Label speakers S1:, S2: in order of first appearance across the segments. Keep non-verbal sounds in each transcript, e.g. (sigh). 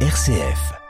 S1: RCF.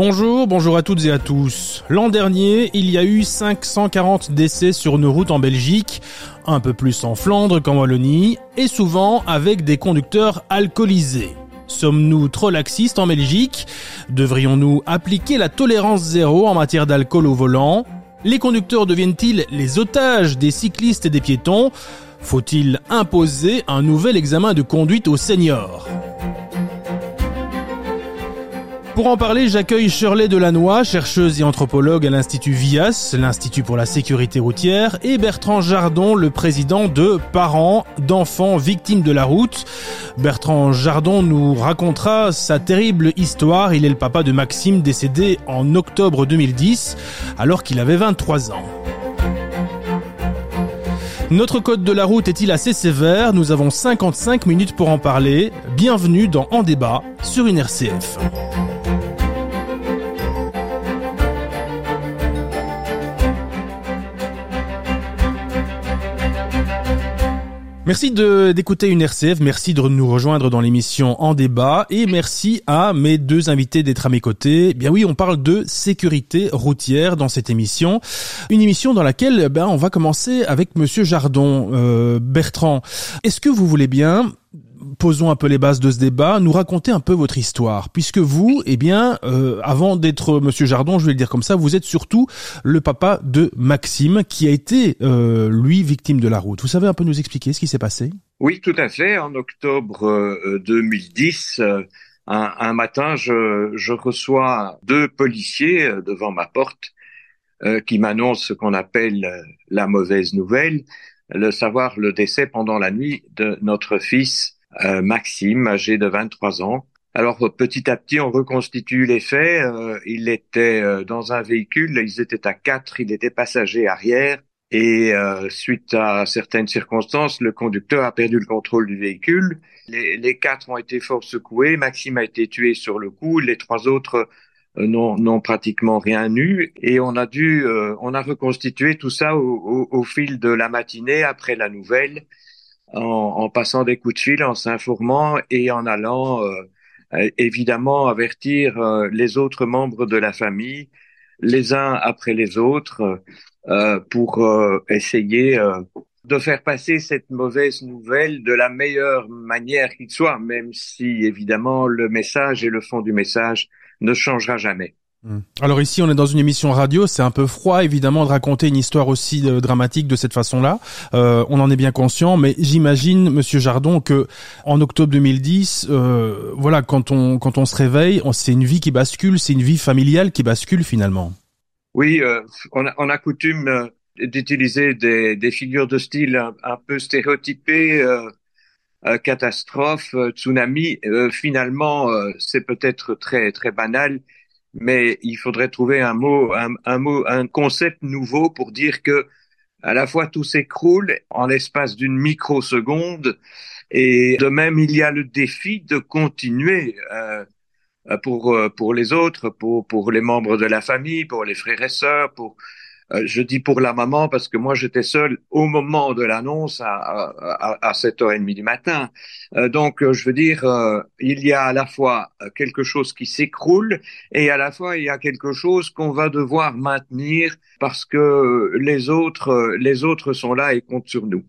S2: Bonjour, bonjour à toutes et à tous. L'an dernier, il y a eu 540 décès sur nos routes en Belgique, un peu plus en Flandre qu'en Wallonie, et souvent avec des conducteurs alcoolisés. Sommes-nous trop laxistes en Belgique? Devrions-nous appliquer la tolérance zéro en matière d'alcool au volant? Les conducteurs deviennent-ils les otages des cyclistes et des piétons? Faut-il imposer un nouvel examen de conduite aux seniors? Pour en parler, j'accueille Shirley Delannoy, chercheuse et anthropologue à l'Institut VIAS, l'Institut pour la sécurité routière, et Bertrand Jardon, le président de Parents d'enfants victimes de la route. Bertrand Jardon nous racontera sa terrible histoire. Il est le papa de Maxime décédé en octobre 2010 alors qu'il avait 23 ans. Notre code de la route est-il assez sévère? Nous avons 55 minutes pour en parler. Bienvenue dans En débat sur une RCF. Merci d'écouter une RCF, merci de nous rejoindre dans l'émission En débat et merci à mes deux invités d'être à mes côtés. Eh bien oui, on parle de sécurité routière dans cette émission, une émission dans laquelle ben on va commencer avec Monsieur Jardon, euh, Bertrand. Est-ce que vous voulez bien posons un peu les bases de ce débat, nous raconter un peu votre histoire, puisque vous, eh bien, euh, avant d'être Monsieur Jardon, je vais le dire comme ça, vous êtes surtout le papa de Maxime, qui a été euh, lui victime de la route. Vous savez un peu nous expliquer ce qui s'est passé?
S3: Oui, tout à fait. En octobre 2010. Euh, un, un, matin, je, je, reçois deux policiers devant ma porte qui m'annoncent ce qu'on appelle la mauvaise nouvelle, le savoir le décès pendant la nuit de notre fils euh, Maxime, âgé de 23 ans. Alors petit à petit, on reconstitue les faits. Euh, il était euh, dans un véhicule, ils étaient à quatre, il était passager arrière. Et suite à certaines circonstances, le conducteur a perdu le contrôle du véhicule. Les, quatre ont été fort secoués. Maxime a été tué sur le coup. Les trois autres n'ont pratiquement rien eu. Et on a dû, on a reconstitué tout ça au, au, au, fil de la matinée après la nouvelle en, passant des coups de fil, en s'informant et en allant euh, évidemment avertir euh, les autres membres de la famille, les uns après les autres, euh, pour essayer de faire passer cette mauvaise nouvelle de la meilleure manière qu'il soit, même si évidemment le message et le fond du message ne changera jamais.
S2: Hmm. Alors ici, on est dans une émission radio, c'est un peu froid évidemment de raconter une histoire aussi euh, dramatique de cette façon-là. Euh, on en est bien conscient, mais j'imagine, Monsieur Jardon, que en octobre 2010, euh, voilà, quand on quand on se réveille, c'est une vie qui bascule, c'est une vie familiale qui bascule finalement.
S3: Oui, euh, on, a, on a coutume euh, d'utiliser des, des, figures de style un, un peu stéréotypées. catastrophe, tsunami, finalement, c'est peut-être très très banal mais il faudrait trouver un mot, un, mot, un concept nouveau pour dire que à la fois tout s'écroule en l'espace d'une microseconde et de même il y a le défi de continuer euh, pour pour les autres, pour pour les membres de la famille, pour les frères et sœurs, pour euh, je dis pour la maman parce que moi j'étais seul au moment de l'annonce à, à, à 7h30 du matin. Euh, donc euh, je veux dire, il y a à la fois quelque chose qui s'écroule et à la fois il y a quelque chose qu'on va devoir maintenir parce que les autres, les autres sont là et comptent sur nous.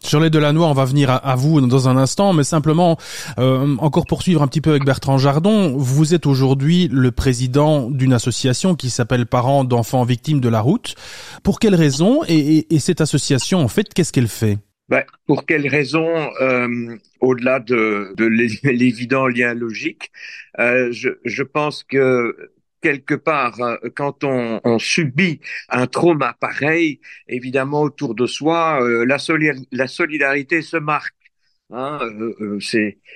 S2: Sur les Delannoy, on va venir à, vous dans un instant, mais simplement euh, encore poursuivre un petit peu avec Bertrand Jardon. Vous êtes aujourd'hui le président d'une association qui s'appelle Parents d'enfants victimes de la route. Pour quelles raisons et, et, cette association, en fait, qu'est-ce qu'elle fait?
S3: Ben, Pour quelles raisons euh, Au-delà de, de l'évident lien logique, euh, je pense que quelque part, euh, quand on, subit un trauma pareil, évidemment autour de soi, euh, la solidarité se marque. Hein, euh, euh,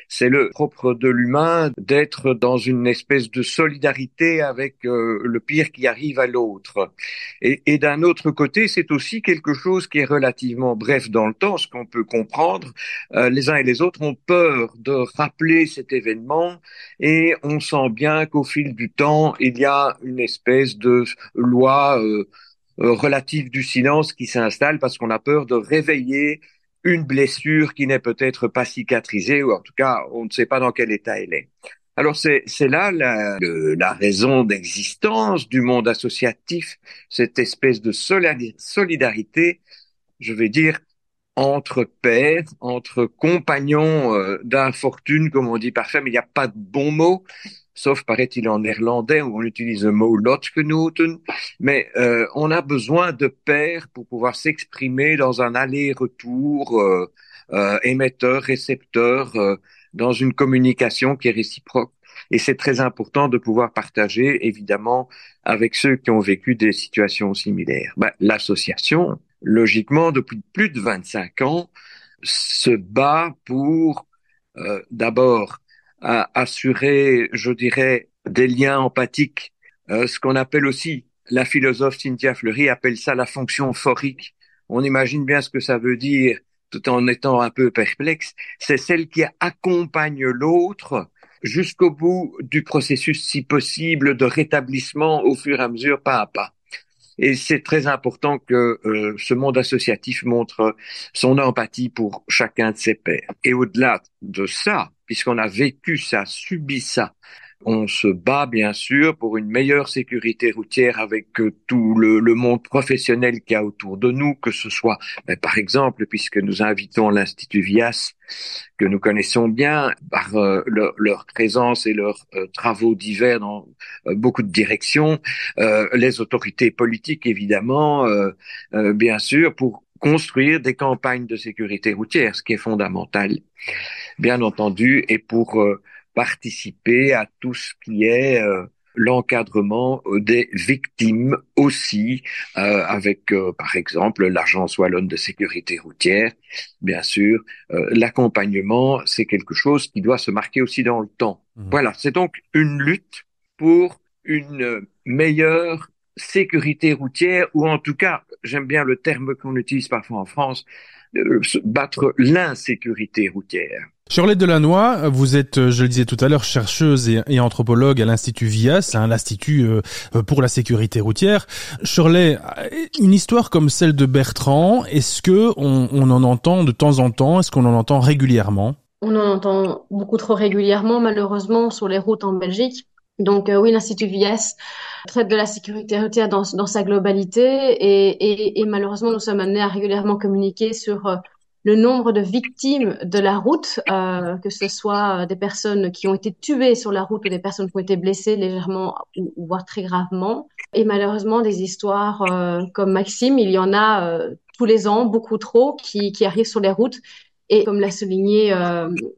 S3: c'est le propre de l'humain d'être dans une espèce de solidarité avec euh, le pire qui arrive à l'autre. Et d'un autre côté, c'est aussi quelque chose qui est relativement bref dans le temps, ce qu'on peut comprendre. les uns et les autres ont peur de rappeler cet événement et on sent bien qu'au fil du temps, il y a une espèce de loi relative du silence qui s'installe parce qu'on a peur de réveiller une blessure qui n'est peut-être pas cicatrisée, ou en tout cas, on ne sait pas dans quel état elle est. Alors c'est là la, la raison d'existence du monde associatif, cette espèce de solidarité, je vais dire, entre pères, entre compagnons euh, d'infortune, comme on dit parfois, mais il n'y a pas de bon mot sauf paraît-il en néerlandais où on utilise le mot Lotgenoten, mais euh, on a besoin de pairs pour pouvoir s'exprimer dans un aller-retour euh, euh, émetteur-récepteur dans une communication qui est réciproque. Et c'est très important de pouvoir partager, évidemment, avec ceux qui ont vécu des situations similaires. Ben, L'association, logiquement, depuis plus de 25 ans, se bat pour d'abord à assurer, je dirais, des liens empathiques, euh, ce qu'on appelle aussi, la philosophe Cynthia Fleury appelle ça la fonction phorique. On imagine bien ce que ça veut dire tout en étant un peu perplexe. C'est celle qui accompagne l'autre jusqu'au bout du processus, si possible, de rétablissement au fur et à mesure, pas à pas. Et c'est très important que euh, ce monde associatif montre son empathie pour chacun de ses pairs. Et au-delà de ça, puisqu'on a vécu ça, subi ça. On se bat bien sûr pour une meilleure sécurité routière avec euh, tout le, monde professionnel qu'il y a autour de nous, que ce soit, ben, par exemple, puisque nous invitons l'Institut Vias, que nous connaissons bien par euh, leur, présence et leurs euh, travaux divers dans beaucoup de directions, les autorités politiques évidemment, bien sûr, pour construire des campagnes de sécurité routière, ce qui est fondamental, bien entendu, et pour euh, participer à tout ce qui est euh, l'encadrement euh, des victimes aussi, avec par exemple l'agence wallonne de sécurité routière. Bien sûr, l'accompagnement, c'est quelque chose qui doit se marquer aussi dans le temps. Mmh. Voilà, c'est donc une lutte pour une meilleure sécurité routière, ou en tout cas, j'aime bien le terme qu'on utilise parfois en France, euh, battre l'insécurité routière.
S2: Shirley Delannoy, vous êtes, euh, je le disais tout à l'heure, chercheuse et, anthropologue à l'Institut VIAS, hein, l'Institut euh, pour la sécurité routière. Shirley, une histoire comme celle de Bertrand, est-ce que on, on en entend de temps en temps? Est-ce qu'on en entend régulièrement?
S1: On en entend beaucoup trop régulièrement, malheureusement, sur les routes en Belgique. Donc euh, oui, l'Institut Vies traite de la sécurité routière dans, dans sa globalité et, et, et, malheureusement, nous sommes amenés à régulièrement communiquer sur euh, le nombre de victimes de la route, euh, que ce soit des personnes qui ont été tuées sur la route ou des personnes qui ont été blessées légèrement ou, voire très gravement. Et malheureusement, des histoires euh, comme Maxime, il y en a tous les ans, beaucoup trop, qui, qui arrivent sur les routes. Et comme l'a souligné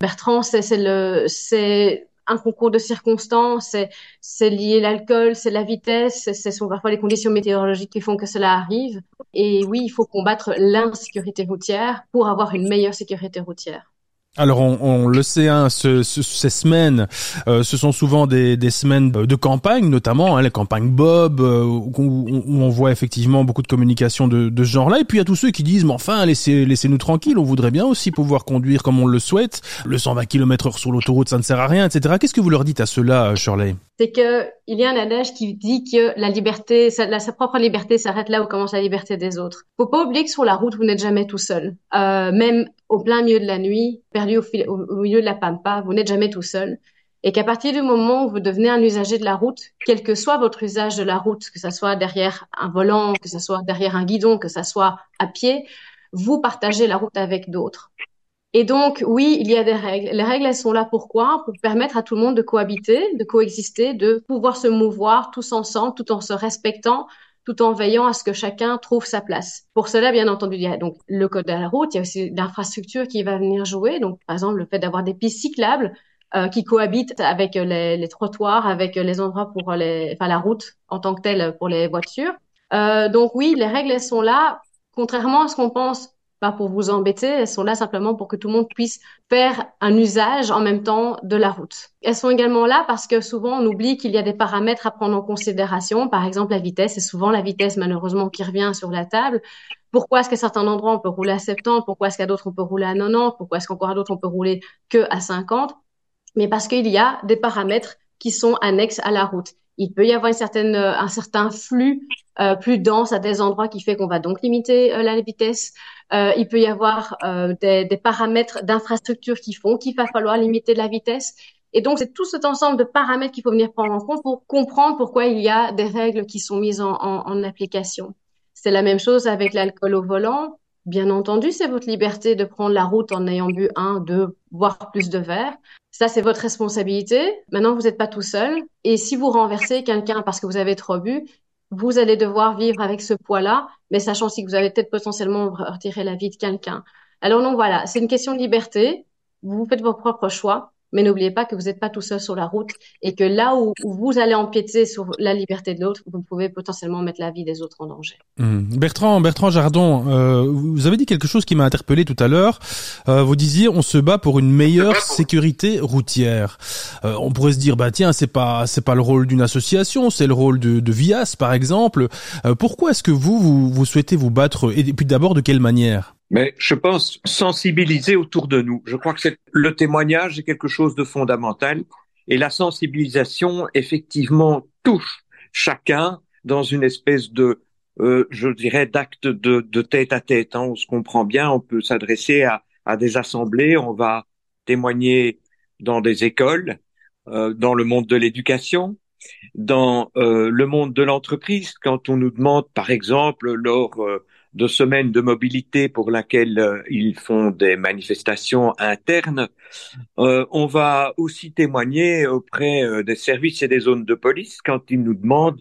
S1: Bertrand, c'est le, c'est un concours de circonstances, c'est lié l'alcool, c'est la vitesse, ce sont parfois les conditions météorologiques qui font que cela arrive. Et oui, il faut combattre l'insécurité routière pour avoir une meilleure sécurité routière.
S2: Alors on, on, le sait, hein, ce, ces semaines, euh, ce sont souvent des, des, semaines de campagne, notamment hein, les campagnes Bob, euh, où, où, on voit effectivement beaucoup de communication de, de ce genre-là. Et puis il y a tous ceux qui disent, mais enfin, laissez, laissez-nous tranquilles, on voudrait bien aussi pouvoir conduire comme on le souhaite. Le 120 km heure sur l'autoroute, ça ne sert à rien, etc. Qu'est-ce que vous leur dites à ceux-là, Shirley?
S1: C'est que il y a un adage qui dit que la liberté, sa, sa propre liberté s'arrête là où commence la liberté des autres. Faut pas oublier que sur la route, vous n'êtes jamais tout seul. Euh, même au plein milieu de la nuit, perdu au, milieu de la pampa, vous n'êtes jamais tout seul. Et qu'à partir du moment où vous devenez un usager de la route, quel que soit votre usage de la route, que ce soit derrière un volant, que ce soit derrière un guidon, que ce soit à pied, vous partagez la route avec d'autres. Et donc, oui, il y a des règles. Les règles, elles sont là pourquoi? Pour permettre à tout le monde de cohabiter, de coexister, de pouvoir se mouvoir tous ensemble, tout en se respectant, tout en veillant à ce que chacun trouve sa place. Pour cela, bien entendu, il y a donc le code de la route, il y a aussi l'infrastructure qui va venir jouer. Donc, par exemple, le fait d'avoir des pistes cyclables euh, qui cohabitent avec les, les, trottoirs, avec les endroits pour les, enfin, la route en tant que telle pour les voitures. Euh, donc oui, les règles elles sont là. Contrairement à ce qu'on pense pour vous embêter, elles sont là simplement pour que tout le monde puisse faire un usage en même temps de la route. Elles sont également là parce que souvent on oublie qu'il y a des paramètres à prendre en considération, par exemple la vitesse, et souvent la vitesse malheureusement qui revient sur la table. Pourquoi est-ce qu'à certains endroits on peut rouler à 70, pourquoi est-ce qu'à d'autres on peut rouler à 90, pourquoi est-ce qu'encore à d'autres on peut rouler que à 50 Mais parce qu'il y a des paramètres qui sont annexes à la route. Il peut y avoir une certaine, euh, un certain flux euh, plus dense à des endroits qui fait qu'on va donc limiter euh, la vitesse. Euh, il peut y avoir euh, des, des, paramètres d'infrastructure qui font qu'il va falloir limiter la vitesse. Et donc, c'est tout cet ensemble de paramètres qu'il faut venir prendre en compte pour comprendre pourquoi il y a des règles qui sont mises en, en, en application. C'est la même chose avec l'alcool au volant. Bien entendu, c'est votre liberté de prendre la route en ayant bu un, deux, voire plus de verres. Ça, c'est votre responsabilité. Maintenant, vous n'êtes pas tout seul. Et si vous renversez quelqu'un parce que vous avez trop bu, vous allez devoir vivre avec ce poids-là, mais sachant aussi que vous allez peut-être potentiellement retirer la vie de quelqu'un. Alors non, voilà, c'est une question de liberté. Vous faites vos propres choix mais n'oubliez pas que vous n'êtes pas tout seul sur la route et que là où, vous allez empiéter sur la liberté de l'autre, vous pouvez potentiellement mettre la vie des autres en danger.
S2: Mmh. Bertrand, Bertrand Jardon, euh, vous avez dit quelque chose qui m'a interpellé tout à l'heure. Euh, vous disiez on se bat pour une meilleure sécurité routière. Euh, on pourrait se dire bah tiens c'est pas c'est pas le rôle d'une association, c'est le rôle de, de Vias par exemple. Euh, pourquoi est-ce que vous, vous vous souhaitez vous battre? Et puis d'abord de quelle manière?
S3: Mais je pense sensibiliser autour de nous. Je crois que le témoignage est quelque chose de fondamental et la sensibilisation effectivement touche chacun dans une espèce de euh, je dirais d'acte de, de, tête à tête. Hein. On se comprend bien, on peut s'adresser à, à, des assemblées, on va témoigner dans des écoles, euh, dans le monde de l'éducation, dans euh, le monde de l'entreprise. Quand on nous demande, par exemple, lors euh, de semaines de mobilité pour laquelle euh, ils font des manifestations internes. Euh, on va aussi témoigner auprès euh, des services et des zones de police quand ils nous demandent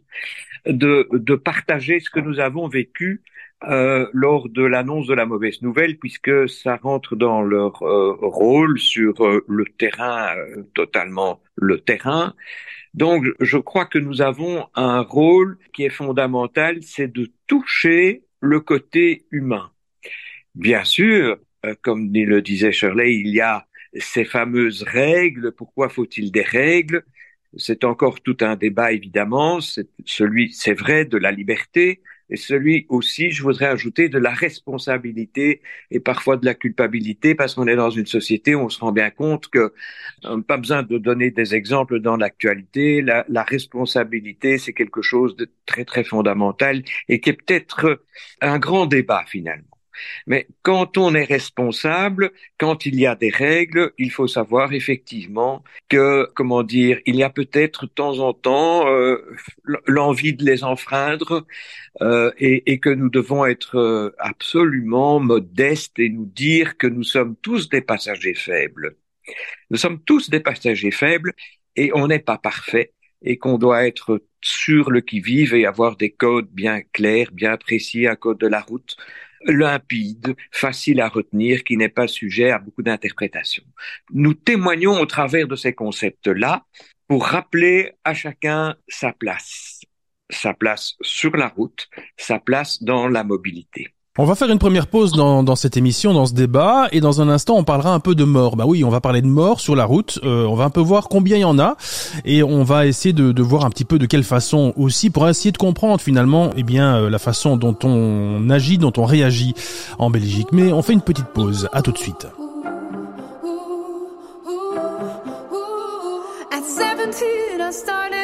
S3: de, de partager ce que nous avons vécu euh, lors de l'annonce de la mauvaise nouvelle, puisque ça rentre dans leur rôle sur le terrain, totalement le terrain. Donc, je crois que nous avons un rôle qui est fondamental, c'est de toucher le côté humain. Bien sûr, euh, comme le disait Shirley, il y a ces fameuses règles. Pourquoi faut-il des règles? C'est encore tout un débat, évidemment. C'est celui, c'est vrai, de la liberté, et celui aussi, je voudrais ajouter, de la responsabilité et parfois de la culpabilité, parce qu'on est dans une société où on se rend bien compte que euh, pas besoin de donner des exemples dans l'actualité. La, la, responsabilité, c'est quelque chose de très très fondamental et qui est peut-être un grand débat finalement. Mais quand on est responsable, quand il y a des règles, il faut savoir effectivement que, comment dire, il y a peut-être de temps en temps euh, l'envie de les enfreindre euh, et, et, que nous devons être euh, absolument modestes et nous dire que nous sommes tous des passagers faibles. Nous sommes tous des passagers faibles et on n'est pas parfait et qu'on doit être sur le qui-vive et avoir des codes bien clairs, bien précis, un code de la route limpide, facile à retenir, qui n'est pas sujet à beaucoup d'interprétations. Nous témoignons au travers de ces concepts-là pour rappeler à chacun sa place, sa place sur la route, sa place dans la mobilité.
S2: On va faire une première pause dans, cette émission, dans ce débat, et dans un instant, on parlera un peu de mort. Bah oui, on va parler de mort sur la route. Euh, on va un peu voir combien il y en a, et on va essayer de, de, voir un petit peu de quelle façon aussi, pour essayer de comprendre finalement, eh bien, euh, la façon dont on agit, dont on réagit en Belgique. Mais on fait une petite pause. À tout de suite.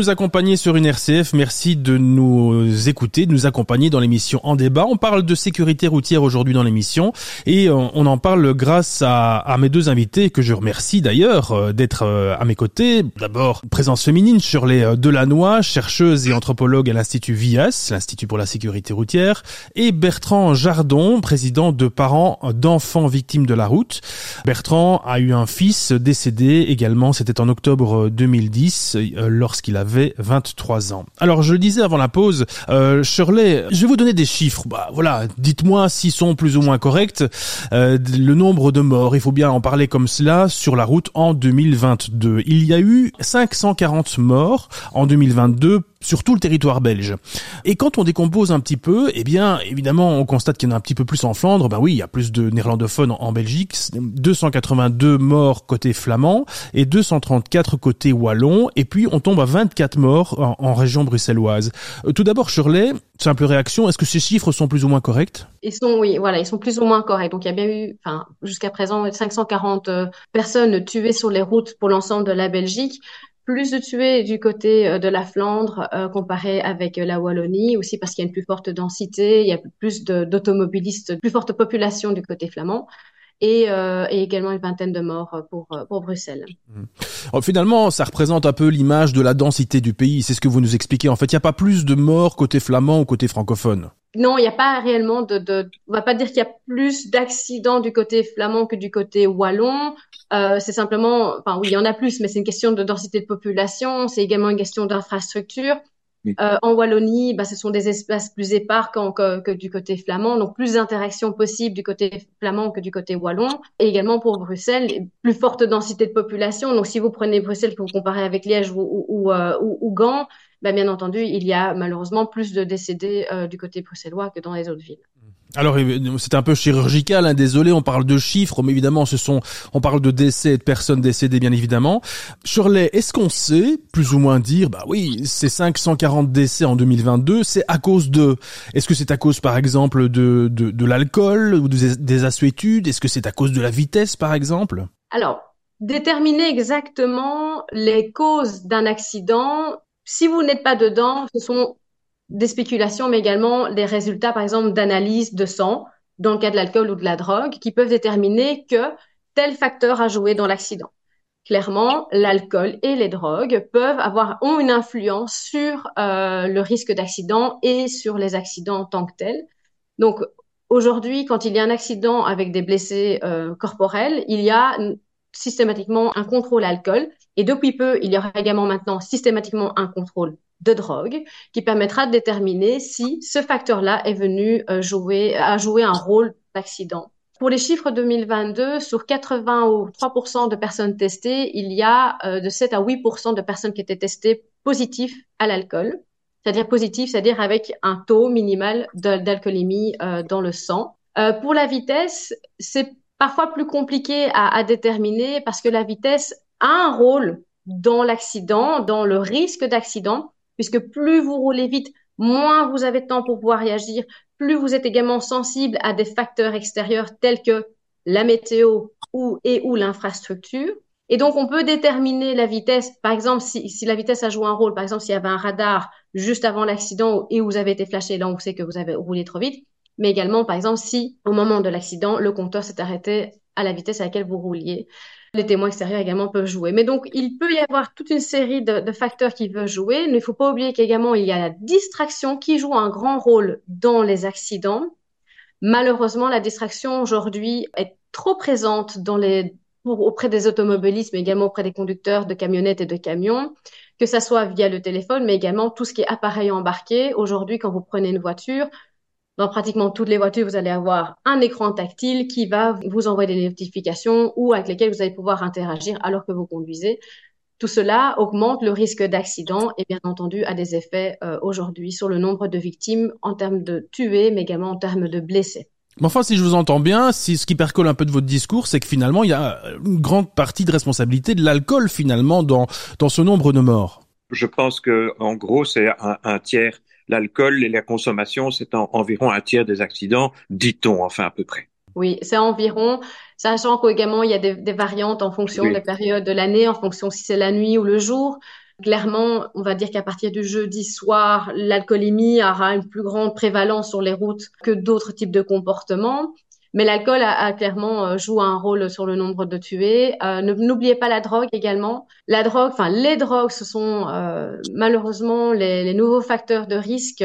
S2: Nous accompagner sur une RCF, merci de nous écouter, de nous accompagner dans l'émission En débat. On parle de sécurité routière aujourd'hui dans l'émission et euh, on en parle grâce à, mes deux invités que je remercie d'ailleurs euh, d'être euh, à mes côtés. D'abord, présence féminine, Shirley Delannoy, chercheuse et anthropologue à l'Institut VIAS, l'Institut pour la sécurité routière, et Bertrand Jardon, président de parents d'enfants victimes de la route. Bertrand a eu un fils décédé également, c'était en octobre 2010, lorsqu'il avait 23 ans. Alors je le disais avant la pause, euh, Shirley, je vais vous donner des chiffres. Bah voilà, dites-moi s'ils sont plus ou moins corrects. Euh, le nombre de morts, il faut bien en parler comme cela sur la route en 2022. Il y a eu 540 morts en 2022 sur tout le territoire belge. Et quand on décompose un petit peu, eh bien, évidemment, on constate qu'il y en a un petit peu plus en Flandre. Ben oui, il y a plus de néerlandophones en Belgique. 282 morts côté flamand et 234 côté wallon. Et puis, on tombe à 24 morts en, région bruxelloise. Euh, tout d'abord, Shirley, simple réaction, est-ce que ces chiffres sont plus ou moins corrects?
S1: Ils sont, oui, voilà, ils sont plus ou moins corrects. Donc, il y a bien eu, enfin, jusqu'à présent, 540 euh, personnes tuées sur les routes pour l'ensemble de la Belgique plus de tués du côté euh, de la Flandre euh, comparé avec euh, la Wallonie, aussi parce qu'il y a une plus forte densité, il y a plus d'automobilistes, plus forte population du côté flamand. Et, et, également une vingtaine de morts pour, pour Bruxelles.
S2: Mmh. finalement, ça représente un peu l'image de la densité du pays. C'est ce que vous nous expliquez. En fait, il n'y a pas plus de morts côté flamand ou côté francophone.
S1: Non, il n'y a pas réellement de, de, on va pas dire qu'il y a plus d'accidents du côté flamand que du côté wallon. Euh, c'est simplement, enfin oui, il y en a plus, mais c'est une question de densité de population. C'est également une question d'infrastructure. Euh, en Wallonie, bah, ce sont des espaces plus épars que, que, du côté flamand, donc plus d'interactions possibles du côté flamand que du côté wallon. Et également pour Bruxelles, plus forte densité de population. Donc si vous prenez Bruxelles que vous comparez avec Liège ou, ou, ou, euh, ou Gand, bah, bien entendu, il y a malheureusement plus de décédés euh, du côté bruxellois que dans les autres villes.
S2: Alors c'est un peu chirurgical, hein, désolé, on parle de chiffres, mais évidemment ce sont, on parle de décès et de personnes décédées bien évidemment. Shirley, est-ce qu'on sait plus ou moins dire, bah oui, ces 540 décès en 2022, c'est à cause de, est-ce que c'est à cause par exemple de de, de l'alcool ou des, des assuétudes, est-ce que c'est à cause de la vitesse par exemple?
S1: Alors déterminer exactement les causes d'un accident, si vous n'êtes pas dedans, ce sont des spéculations, mais également les résultats, par exemple, d'analyse de sang, dans le cas de l'alcool ou de la drogue, qui peuvent déterminer que tel facteur a joué dans l'accident. Clairement, l'alcool et les drogues peuvent avoir ont une influence sur euh, le risque d'accident et sur les accidents en tant que tels. Donc aujourd'hui, quand il y a un accident avec des blessés euh, corporels, il y a systématiquement un contrôle alcool et depuis peu, il y aura également maintenant systématiquement un contrôle de drogue qui permettra de déterminer si ce facteur-là est venu euh, jouer, a joué un rôle d'accident. Pour les chiffres 2022, sur 83% de personnes testées, il y a euh, de 7 à 8% de personnes qui étaient testées positives à l'alcool. C'est-à-dire positif, c'est-à-dire avec un taux minimal d'alcoolémie euh, dans le sang. pour la vitesse, c'est parfois plus compliqué à, à déterminer parce que la vitesse a un rôle dans l'accident, dans le risque d'accident, puisque plus vous roulez vite, moins vous avez de temps pour pouvoir réagir, plus vous êtes également sensible à des facteurs extérieurs tels que la météo ou et ou l'infrastructure. Et donc, on peut déterminer la vitesse. Par exemple, si, la vitesse a joué un rôle, par exemple, s'il y avait un radar juste avant l'accident et vous avez été flashé, là, on sait que vous avez roulé trop vite. Mais également, par exemple, si au moment de l'accident, le compteur s'est arrêté à la vitesse à laquelle vous rouliez. Les témoins extérieurs également peuvent jouer. Mais donc, il peut y avoir toute une série de, facteurs qui peuvent jouer. Il ne faut pas oublier qu'également, il y a la distraction qui joue un grand rôle dans les accidents. Malheureusement, la distraction aujourd'hui est trop présente auprès des automobilistes, mais également auprès des conducteurs de camionnettes et de camions, que ça soit via le téléphone, mais également tout ce qui est appareil embarqué. Aujourd'hui, quand vous prenez une voiture, dans pratiquement toutes les voitures, vous allez avoir un écran tactile qui va vous envoyer des notifications ou avec lesquelles vous allez pouvoir interagir alors que vous conduisez. Tout cela augmente le risque d'accident et bien entendu a des effets euh, aujourd'hui sur le nombre de victimes en termes de tués, mais également en termes de blessés.
S2: Mais enfin, si je vous entends bien, si ce qui percole un peu de votre discours, c'est que finalement, il y a une grande partie de responsabilité de l'alcool finalement dans dans ce nombre de morts.
S3: Je pense que en gros, c'est un, un tiers l'alcool et la consommation, c'est environ un tiers des accidents, dit-on, enfin à peu près.
S1: Oui, c'est environ, sachant qu'également il y a des, variantes en fonction des périodes de l'année, en fonction si c'est la nuit ou le jour. clairement, on va dire qu'à partir du jeudi soir, l'alcoolémie aura une plus grande prévalence sur les routes que d'autres types de comportements. Mais l'alcool a, clairement euh, joue un rôle sur le nombre de tués. Euh, N'oubliez pas la drogue également. La drogue, enfin les drogues, ce sont euh, malheureusement les, nouveaux facteurs de risque.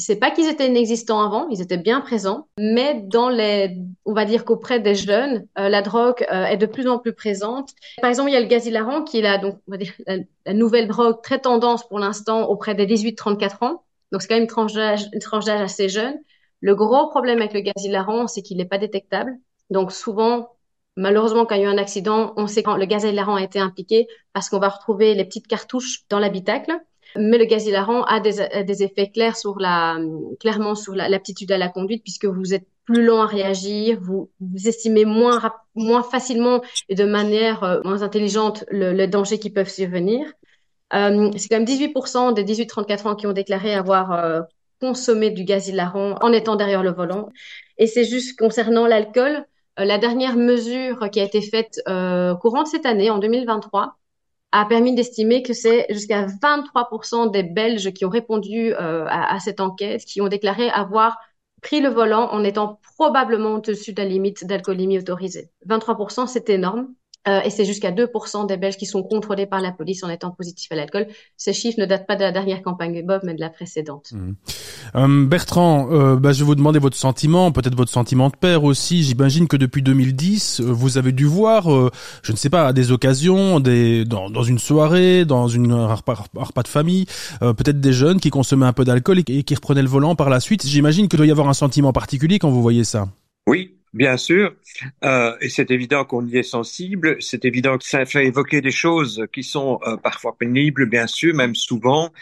S1: C'est pas qu'ils étaient inexistants avant, ils étaient bien présents, mais dans les, on va dire qu'auprès des jeunes, la drogue est de plus en plus présente. Par exemple, il y a le gaz qui est là, donc on va dire la, nouvelle drogue très tendance pour l'instant auprès des 18-34 ans. Donc c'est quand même une tranche d'âge assez jeune. Le gros problème avec le gaz hilarant, c'est qu'il n'est pas détectable. Donc souvent, malheureusement, quand il y a eu un accident, on sait quand le gaz hilarant a été impliqué parce qu'on va retrouver les petites cartouches dans l'habitacle. Mais le gaz hilarant a des, effets clairs sur la, clairement sur l'aptitude à la conduite puisque vous êtes plus lent à réagir, vous, vous estimez moins, moins facilement et de manière euh, moins intelligente le, le danger qui peuvent survenir. Euh, c'est quand même 18% des 18-34 ans qui ont déclaré avoir euh, consommer du gaz hilarant en étant derrière le volant. Et c'est juste concernant l'alcool, euh, la dernière mesure qui a été faite euh, courant cette année, en 2023, a permis d'estimer que c'est jusqu'à 23% des Belges qui ont répondu euh, à, à, cette enquête, qui ont déclaré avoir pris le volant en étant probablement au-dessus de la limite d'alcoolémie autorisée. 23%, c'est énorme. Euh, et c'est jusqu'à 2% des Belges qui sont contrôlés par la police en étant positifs à l'alcool. Ces chiffres ne datent pas de la dernière campagne de Bob, mais de la précédente.
S2: Mmh. Euh, Bertrand, euh, bah, je vais vous demander votre sentiment, peut-être votre sentiment de père aussi. J'imagine que depuis 2010, euh, vous avez dû voir, euh, je ne sais pas, à des occasions, des, dans, dans une soirée, dans une, un repas, repas de famille, peut-être des jeunes qui consommaient un peu d'alcool et, et qui reprenaient le volant par la suite. J'imagine qu'il doit y avoir un sentiment particulier quand vous voyez ça.
S3: Oui, Bien sûr, euh, et c'est évident qu'on y est sensible, c'est évident que ça fait évoquer des choses qui sont euh, parfois pénibles, bien sûr, même souvent,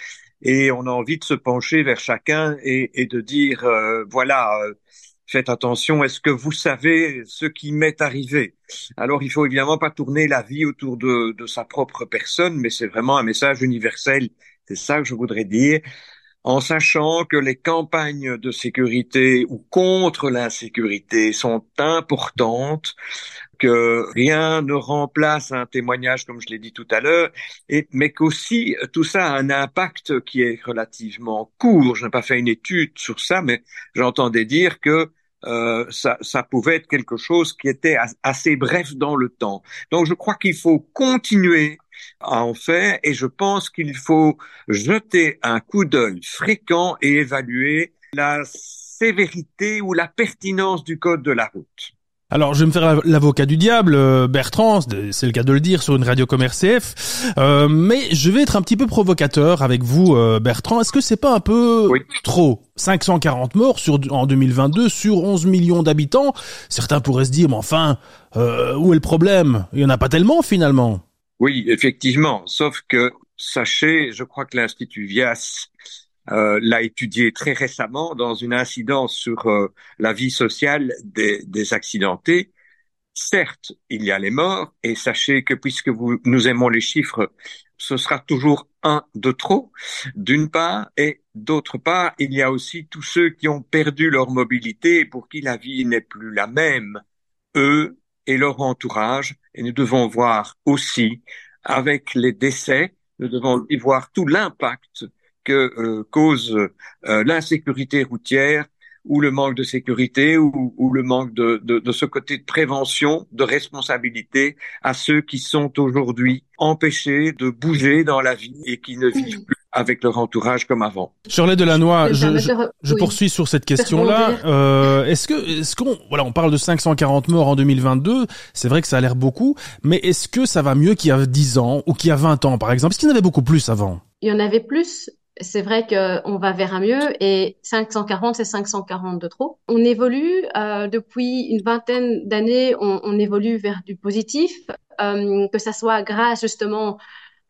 S3: et on a envie de se pencher vers chacun et, et de dire, euh, voilà, euh, faites attention, est-ce que vous savez ce qui m'est arrivé? Alors, il faut évidemment pas tourner la vie autour de, de sa propre personne, mais c'est vraiment un message universel, c'est ça que je voudrais dire en sachant que les campagnes de sécurité ou contre l'insécurité sont importantes, que rien ne remplace un témoignage, comme je l'ai dit tout à l'heure, mais qu'aussi tout ça a un impact qui est relativement court. Je n'ai pas fait une étude sur ça, mais j'entendais dire que euh, ça, pouvait être quelque chose qui était assez bref dans le temps. Donc je crois qu'il faut continuer à en faire et je pense qu'il faut jeter un coup d'œil fréquent et évaluer la sévérité ou la pertinence du code de la route.
S2: Alors, je vais me faire l'avocat du diable, euh, Bertrand, c'est le cas de le dire sur une radio commerce CF, euh, mais je vais être un petit peu provocateur avec vous, euh, Bertrand. Est-ce que c'est pas un peu trop? 540 morts sur, en 2022 sur 11 millions d'habitants Certains pourraient se dire, mais enfin, euh, où est le problème? Il y en a pas tellement finalement.
S3: Oui, effectivement. Sauf que, sachez, je crois que l'Institut Vias euh, l'a étudié très récemment dans une incidence sur euh, la vie sociale des, accidentés. Certes, il y a les morts, et sachez que puisque nous aimons les chiffres, ce sera toujours un de trop, d'une part, et d'autre part, il y a aussi tous ceux qui ont perdu leur mobilité et pour qui la vie n'est plus la même. Eux, et leur entourage. Et nous devons voir aussi, avec les décès, nous devons y voir tout l'impact que euh, cause euh, l'insécurité routière ou le manque de sécurité ou, ou le manque de, de, de, ce côté de prévention, de responsabilité à ceux qui sont aujourd'hui empêchés de bouger dans la vie et qui ne vivent plus avec leur entourage comme avant.
S2: Shirley Delannoy, je, je, je poursuis sur cette question-là. Euh, est-ce que, est-ce qu'on, voilà, on parle de 540 morts en 2022. C'est vrai que ça a l'air beaucoup, mais est-ce que ça va mieux qu'il y a 10 ans ou qu'il y a 20 ans, par exemple? Est-ce qu'il y en avait beaucoup plus avant?
S1: Il y en avait plus. C'est vrai qu'on va vers un mieux et 540, c'est 540 de trop. On évolue euh, depuis une vingtaine d'années, on, on, évolue vers du positif, euh, que ça soit grâce justement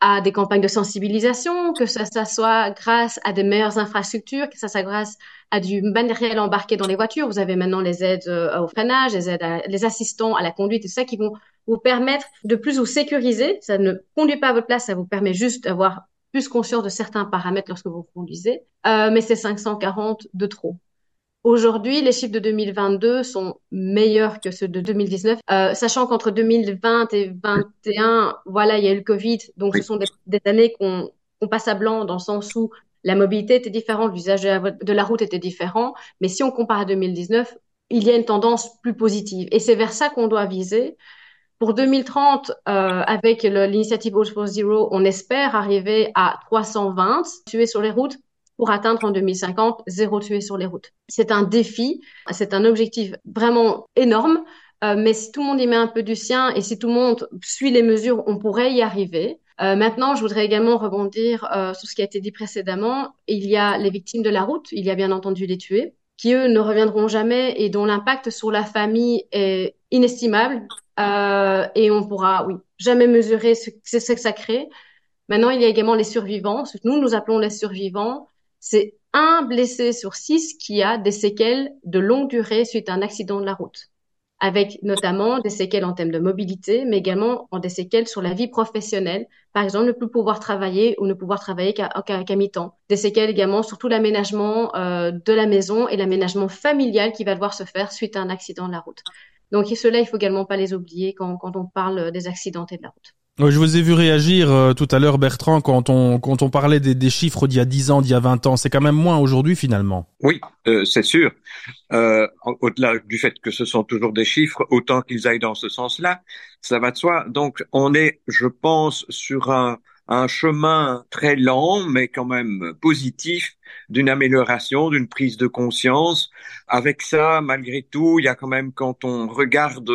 S1: à des campagnes de sensibilisation, que ça, ça, soit grâce à des meilleures infrastructures, que ça soit grâce à du matériel embarqué dans les voitures. Vous avez maintenant les aides euh, au freinage, les aides, à, les assistants à la conduite, tout ça qui vont vous permettre de plus vous sécuriser. Ça ne conduit pas à votre place, ça vous permet juste d'avoir plus conscience de certains paramètres lorsque vous conduisez. Euh, mais c'est 540 de trop. Aujourd'hui, les chiffres de 2022 sont meilleurs que ceux de 2019, euh, sachant qu'entre 2020 et 2021, voilà, il y a eu le Covid, donc oui. ce sont des, des années qu'on on passe à blanc dans le sens où la mobilité était différente, l'usage de, la route était différent. Mais si on compare à 2019, il y a une tendance plus positive. Et c'est vers ça qu'on doit viser. Pour 2030, euh, avec l'initiative All for Zero, on espère arriver à 320 tués sur les routes pour atteindre en 2050 zéro tué sur les routes. C'est un défi, c'est un objectif vraiment énorme, euh, mais si tout le monde y met un peu du sien et si tout le monde suit les mesures, on pourrait y arriver. Euh, maintenant, je voudrais également rebondir euh, sur ce qui a été dit précédemment. Il y a les victimes de la route, il y a bien entendu les tués, qui eux ne reviendront jamais et dont l'impact sur la famille est inestimable. Euh, et on pourra, oui, jamais mesurer ce, ce que ça crée. Maintenant, il y a également les survivants, ce que nous nous appelons les survivants. C'est un blessé sur six qui a des séquelles de longue durée suite à un accident de la route avec notamment des séquelles en termes de mobilité, mais également en des séquelles sur la vie professionnelle. Par exemple, ne plus pouvoir travailler ou ne pouvoir travailler qu'à mi-temps. Des séquelles également sur tout l'aménagement euh, de la maison et l'aménagement familial qui va devoir se faire suite à un accident de la route. Donc, cela, il faut également pas les oublier quand, quand on parle des accidentés de la route.
S2: Je vous ai vu réagir euh, tout à l'heure, Bertrand, quand on quand on parlait des, des chiffres d'il y a 10 ans, d'il y a 20 ans. C'est quand même moins aujourd'hui, finalement.
S3: Oui, euh, c'est sûr. Euh, Au-delà du fait que ce sont toujours des chiffres, autant qu'ils aillent dans ce sens-là, ça va de soi. Donc, on est, je pense, sur un, un chemin très lent, mais quand même positif, d'une amélioration, d'une prise de conscience. Avec ça, malgré tout, il y a quand même, quand on regarde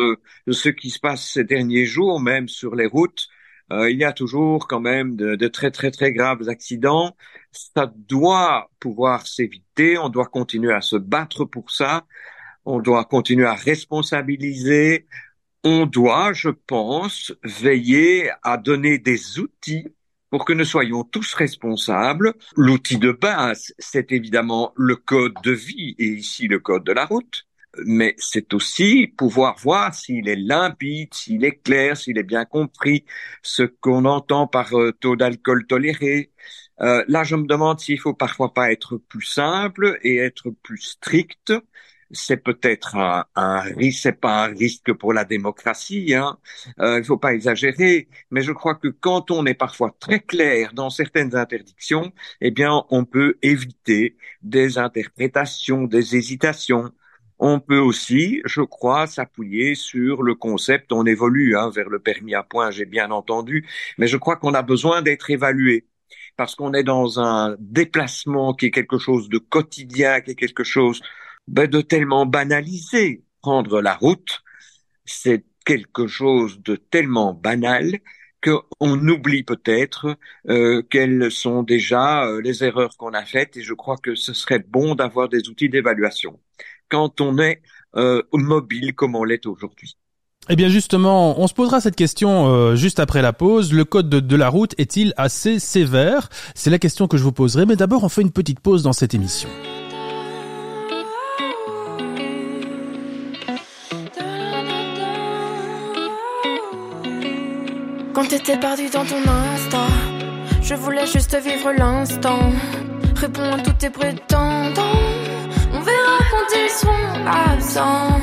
S3: ce qui se passe ces derniers jours, même sur les routes, euh, il y a toujours quand même de, de, très très très graves accidents. Ça doit pouvoir s'éviter. On doit continuer à se battre pour ça. On doit continuer à responsabiliser. On doit, je pense, veiller à donner des outils pour que nous soyons tous responsables. L'outil de base, c'est évidemment le code de vie et ici le code de la route. Mais c'est aussi pouvoir voir s'il est limpide, s'il est clair, s'il est bien compris, ce qu'on entend par euh, taux d'alcool toléré. Euh, là, je me demande s'il faut parfois pas être plus simple et être plus strict c'est peut-être un, risque, c'est pas un risque pour la démocratie, hein. Euh, il faut pas exagérer, mais je crois que quand on est parfois très clair dans certaines interdictions, eh bien, on peut éviter des interprétations, des hésitations. On peut aussi, je crois, s'appuyer sur le concept, on évolue hein, vers le permis à point, j'ai bien entendu, mais je crois qu'on a besoin d'être évalué parce qu'on est dans un déplacement qui est quelque chose de quotidien, qui est quelque chose ben, de tellement banaliser. Prendre la route, c'est quelque chose de tellement banal qu'on oublie peut-être euh, quelles sont déjà euh, les erreurs qu'on a faites et je crois que ce serait bon d'avoir des outils d'évaluation quand on est euh, mobile comme on l'est aujourd'hui.
S2: Eh bien justement, on se posera cette question euh, juste après la pause. Le code de, de la route est-il assez sévère? C'est la question que je vous poserai, mais d'abord on fait une petite pause dans cette émission.
S4: Quand t'étais perdu dans ton instant, je voulais juste vivre l'instant. Réponds à tous tes prétendants. On verra quand ils seront absents.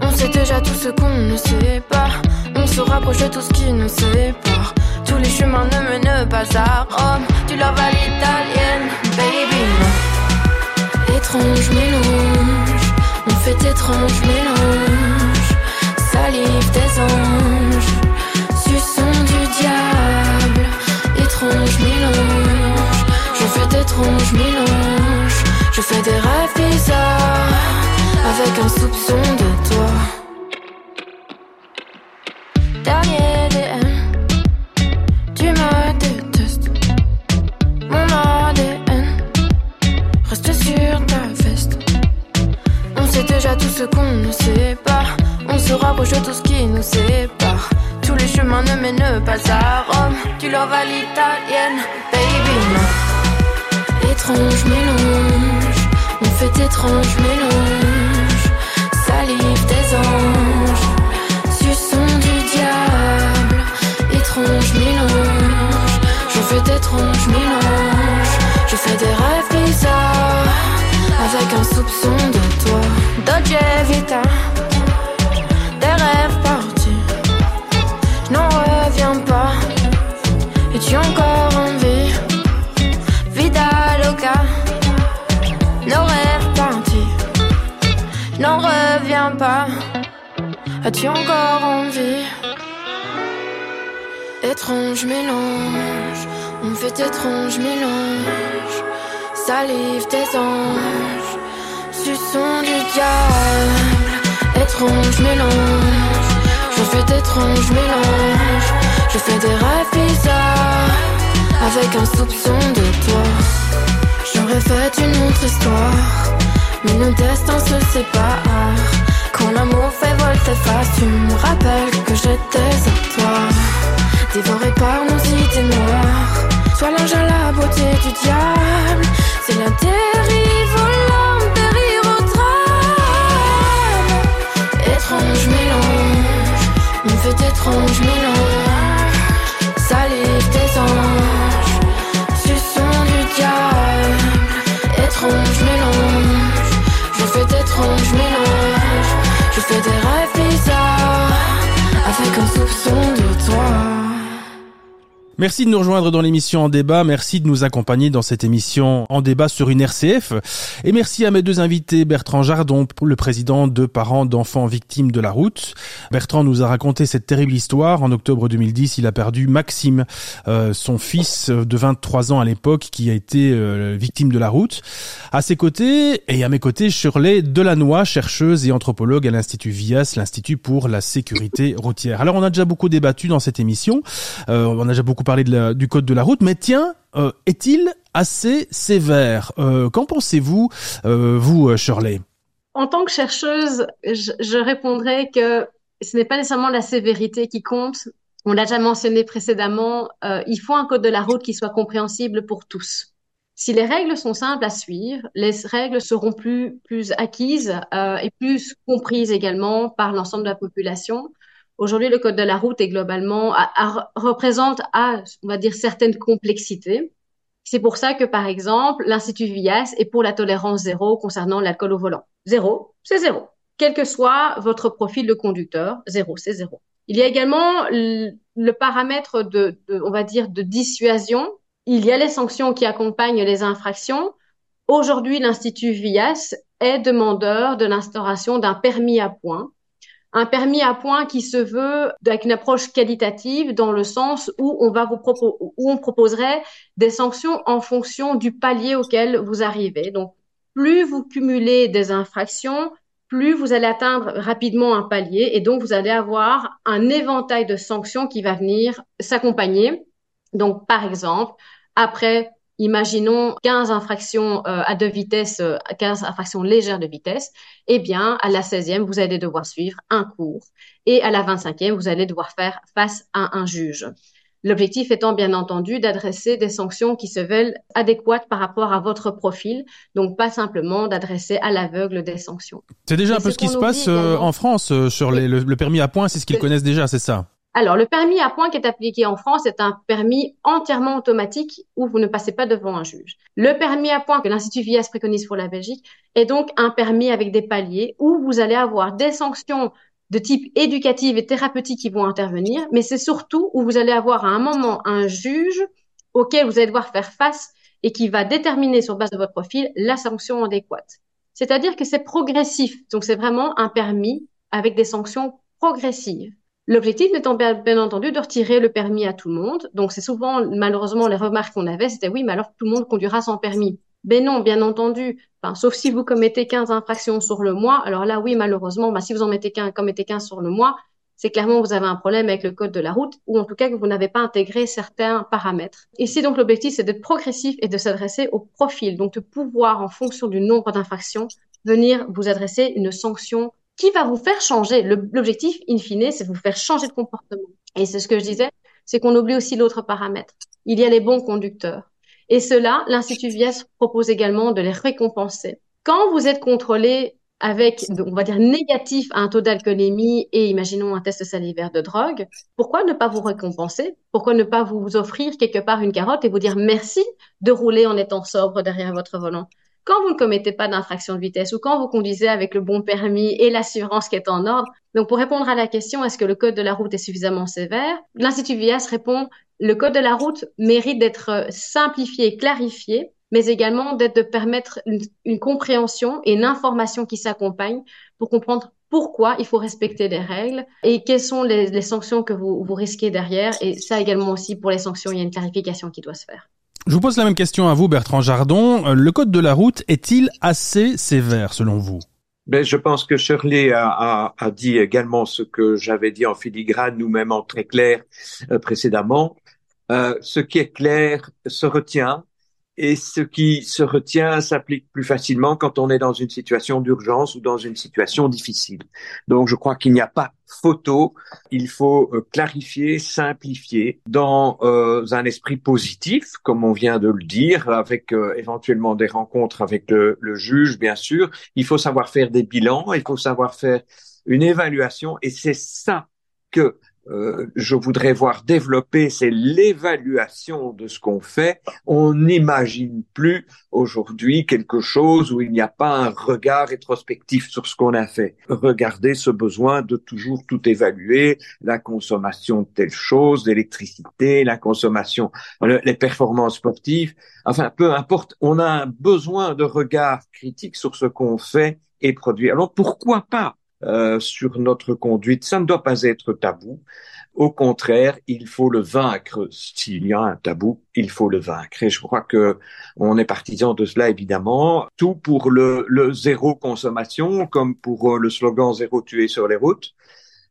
S4: On sait déjà tout ce qu'on ne sait pas. On se rapproche de tout ce qui nous sépare. Tous les chemins ne mènent pas à Rome. Tu leur à l'italienne, baby. Étrange mélange, on fait étrange mélange. Salive des anges Dévoré par nos idées noires, sois l'ange à la beauté du diable. C'est la dérive volante, périr au drame. Étrange mélange, on fait étrange mélange. Salive des anges, suçons du diable. Étrange mélange, je fais d'étranges mélanges. Je fais des rêves bizarres, avec un soupçon de toi.
S2: Merci de nous rejoindre dans l'émission En débat, merci de nous accompagner dans cette émission En débat sur une RCF et merci à mes deux invités Bertrand Jardon, le président de parents d'enfants victimes de la route. Bertrand nous a raconté cette terrible histoire. En octobre 2010, il a perdu Maxime, euh, son fils de 23 ans à l'époque qui a été euh, victime de la route. À ses côtés et à mes côtés, Shirley Delannoy, chercheuse et anthropologue à l'Institut VIAS, l'Institut pour la sécurité routière. Alors on a déjà beaucoup débattu dans cette émission, euh, on a déjà beaucoup parler de la, du code de la route, mais tiens, euh, est-il assez sévère? Euh, Qu'en pensez-vous, euh, vous, Shirley?
S1: En tant que chercheuse, je, je répondrais que ce n'est pas nécessairement la sévérité qui compte. On l'a déjà mentionné précédemment, il faut un code de la route qui soit compréhensible pour tous. Si les règles sont simples à suivre, les règles seront plus, acquises et plus comprises également par l'ensemble de la population. Aujourd'hui, le code de la route est globalement représente à, on va dire, certaines complexités. C'est pour ça que, par exemple, l'Institut VIAS est pour la tolérance zéro concernant l'alcool au volant. Zéro, c'est zéro. Quel que soit votre profil de conducteur, zéro, c'est zéro. Il y a également le, le paramètre de, de, on va dire, de dissuasion. Il y a les sanctions qui accompagnent les infractions. Aujourd'hui, l'Institut VIAS est demandeur de l'instauration d'un permis à points un permis à points qui se veut avec une approche qualitative dans le sens où on va vous proposer, où on proposerait des sanctions en fonction du palier auquel vous arrivez. Donc, plus vous cumulez des infractions, plus vous allez atteindre rapidement un palier et donc vous allez avoir un éventail de sanctions qui va venir s'accompagner. Donc, par exemple, après imaginons 15 infractions euh, à deux vitesses, euh, 15 infractions légères de vitesse, eh bien, à la 16e, vous allez devoir suivre un cours. Et à la 25e, vous allez devoir faire face à un juge. L'objectif étant bien entendu d'adresser des sanctions qui se veulent adéquates par rapport à votre profil, donc pas simplement d'adresser à l'aveugle des sanctions.
S2: C'est déjà un peu ce qui se passe euh, en France euh, sur les, le, le, permis à points, c'est ce qu'ils connaissent déjà, c'est ça?
S1: Alors, le permis à points qui est appliqué en France est un permis entièrement automatique où vous ne passez pas devant un juge. Le permis à points que l'Institut VIAS préconise pour la Belgique est donc un permis avec des paliers où vous allez avoir des sanctions de type éducative et thérapeutique qui vont intervenir, mais c'est surtout où vous allez avoir à un moment un juge auquel vous allez devoir faire face et qui va déterminer sur base de votre profil la sanction adéquate. C'est-à-dire que c'est progressif. Donc, c'est vraiment un permis avec des sanctions progressives. L'objectif étant bien, entendu de retirer le permis à tout le monde. Donc c'est souvent, malheureusement, les remarques qu'on avait, c'était oui, mais alors tout le monde conduira sans permis. Ben non, bien entendu. Enfin, sauf si vous commettez 15 infractions sur le mois. Alors là, oui, malheureusement, bah, si vous en mettez 15, commettez 15 sur le mois, c'est clairement vous avez un problème avec le code de la route ou en tout cas que vous n'avez pas intégré certains paramètres. Ici, donc, l'objectif, c'est d'être progressif et de s'adresser au profil. Donc, de pouvoir, en fonction du nombre d'infractions, venir vous adresser une sanction qui va vous faire changer. L'objectif, in fine, c'est vous faire changer de comportement. Et c'est ce que je disais, c'est qu'on oublie aussi l'autre paramètre. Il y a les bons conducteurs. Et cela, l'Institut Vies propose également de les récompenser. Quand vous êtes contrôlé avec, on va dire, négatif à un taux d'alcoolémie et imaginons un test salivaire de drogue, pourquoi ne pas vous récompenser? Pourquoi ne pas vous offrir quelque part une carotte et vous dire merci de rouler en étant sobre derrière votre volant? Quand vous ne commettez pas d'infraction de vitesse ou quand vous conduisez avec le bon permis et l'assurance qui est en ordre. Donc, pour répondre à la question, est-ce que le code de la route est suffisamment sévère? L'Institut Vias répond, le code de la route mérite d'être simplifié, clarifié, mais également d'être de permettre une, une compréhension et une information qui s'accompagne pour comprendre pourquoi il faut respecter les règles et quelles sont les, les sanctions que vous, vous risquez derrière. Et ça également aussi pour les sanctions, il y a une clarification qui doit se faire.
S2: Je vous pose la même question à vous, Bertrand Jardon. Euh, le code de la route est-il assez sévère selon vous?
S3: Ben, je pense que Shirley a, a, a dit également ce que j'avais dit en filigrane, nous-mêmes en très clair euh, précédemment. Euh, ce qui est clair se retient et ce qui se retient s'applique plus facilement quand on est dans une situation d'urgence ou dans une situation difficile. Donc je crois qu'il n'y a pas photo, il faut euh, clarifier, simplifier dans euh, un esprit positif, comme on vient de le dire, avec euh, éventuellement des rencontres avec le, le juge, bien sûr. Il faut savoir faire des bilans, il faut savoir faire une évaluation, et c'est ça que euh, je voudrais voir développer, c'est l'évaluation de ce qu'on fait. On n'imagine plus aujourd'hui quelque chose où il n'y a pas un regard rétrospectif sur ce qu'on a fait. Regardez ce besoin de toujours tout évaluer, la consommation de telle chose, d'électricité, la consommation, les performances sportives. Enfin, peu importe, on a un besoin de regard critique sur ce qu'on fait et produit. Alors pourquoi pas euh, sur notre conduite. Ça ne doit pas être tabou. Au contraire, il faut le vaincre. S'il y a un tabou, il faut le vaincre. Et je crois que on est partisan de cela, évidemment. Tout pour le, le zéro consommation, comme pour euh, le slogan zéro tué sur les routes.